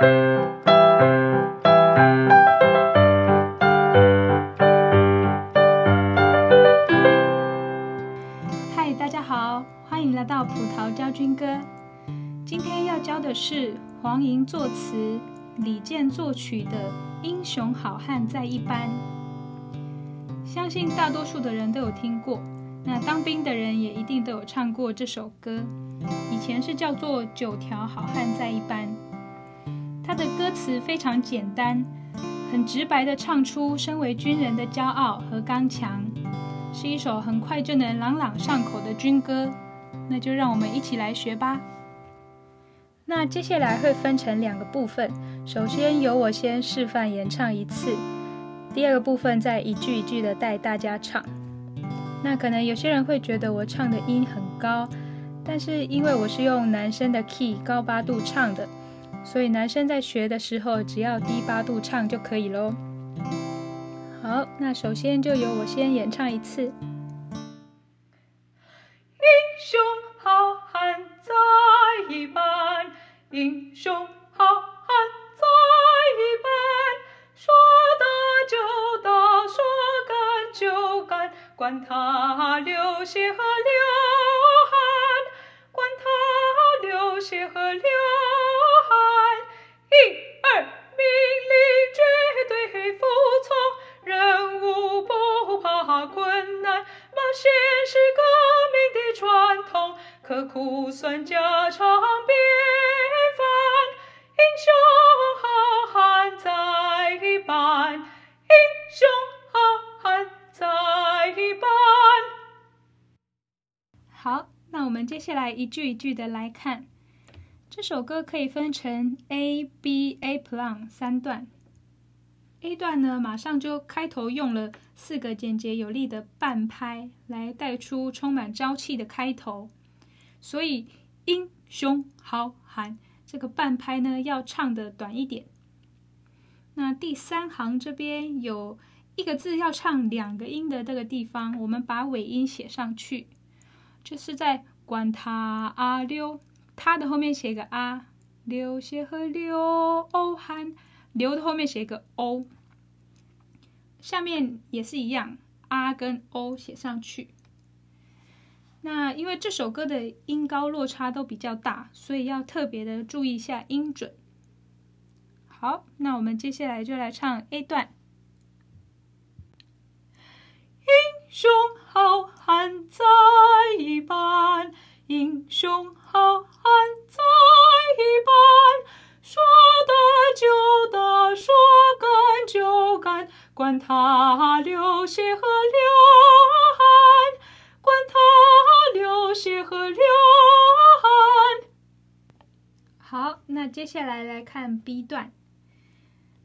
嗨，大家好，欢迎来到葡萄教军歌。今天要教的是黄莹作词、李健作曲的《英雄好汉在一般》。相信大多数的人都有听过，那当兵的人也一定都有唱过这首歌。以前是叫做《九条好汉在一般》，它的歌词非常简单，很直白地唱出身为军人的骄傲和刚强，是一首很快就能朗朗上口的军歌。那就让我们一起来学吧。那接下来会分成两个部分，首先由我先示范演唱一次。第二个部分再一句一句的带大家唱。那可能有些人会觉得我唱的音很高，但是因为我是用男生的 key 高八度唱的，所以男生在学的时候只要低八度唱就可以喽。好，那首先就由我先演唱一次。英雄好汉在一班，英雄好汉在一班，说打就打，说干就干，管他流血和流困难，冒险是革命的传统，刻苦算家常便饭。英雄好汉在一班，英雄好汉在一班。好，那我们接下来一句一句的来看。这首歌可以分成 A、B、A plan 三段。A 段呢，马上就开头用了四个简洁有力的半拍来带出充满朝气的开头，所以英雄好汉。这个半拍呢，要唱得短一点。那第三行这边有一个字要唱两个音的这个地方，我们把尾音写上去，就是在管他啊溜，他的后面写个啊，流血和流汗，留的后面写一个 o，下面也是一样，啊跟 o 写上去。那因为这首歌的音高落差都比较大，所以要特别的注意一下音准。好，那我们接下来就来唱 A 段。英雄好汉在一般，英雄好干，管他流血和流汗，管他。流血和流汗。好，那接下来来看 B 段。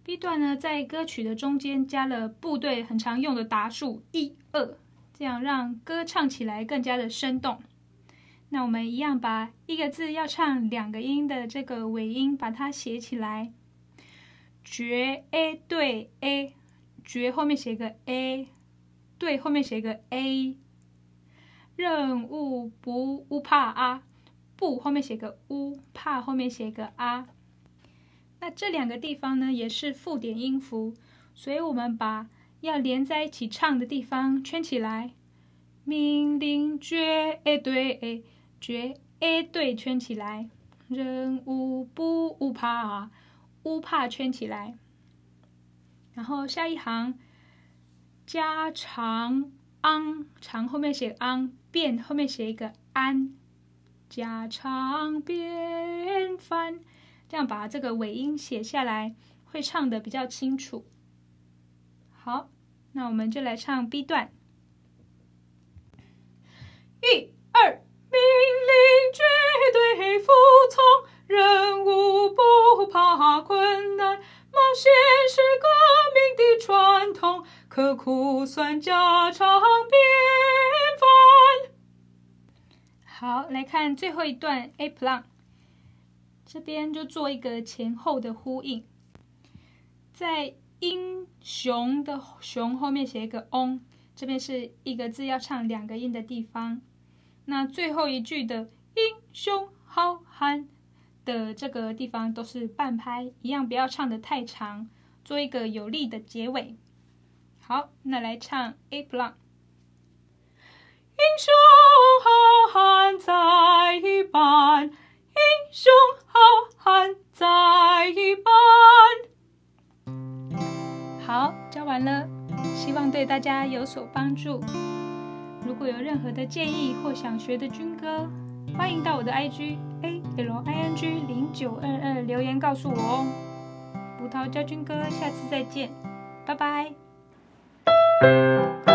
B 段呢，在歌曲的中间加了部队很常用的打数一二，这样让歌唱起来更加的生动。那我们一样把一个字要唱两个音的这个尾音把它写起来，绝 A 对 A，绝后面写个 A，对后面写个 A。任务不乌怕啊，不后面写个乌，怕后面写个啊。那这两个地方呢，也是附点音符，所以我们把要连在一起唱的地方圈起来。命令绝对，绝对圈起来。任务不乌怕啊，乌帕圈起来。然后下一行，家常。昂长后面写昂，变后面写一个安，家常便饭，这样把这个尾音写下来，会唱的比较清楚。好，那我们就来唱 B 段。一二，命令绝对服从，任务刻苦算家常便饭。好，来看最后一段 A plan，这边就做一个前后的呼应，在英雄的雄后面写一个 on，这边是一个字要唱两个音的地方。那最后一句的英雄好汉的这个地方都是半拍，一样不要唱得太长，做一个有力的结尾。好，那来唱 A plan。英雄好汉在一班，英雄好汉在一班。好，教完了，希望对大家有所帮助。如果有任何的建议或想学的军歌，欢迎到我的 IG A L I N G 零九二二留言告诉我哦。葡萄教军歌，下次再见，拜拜。Música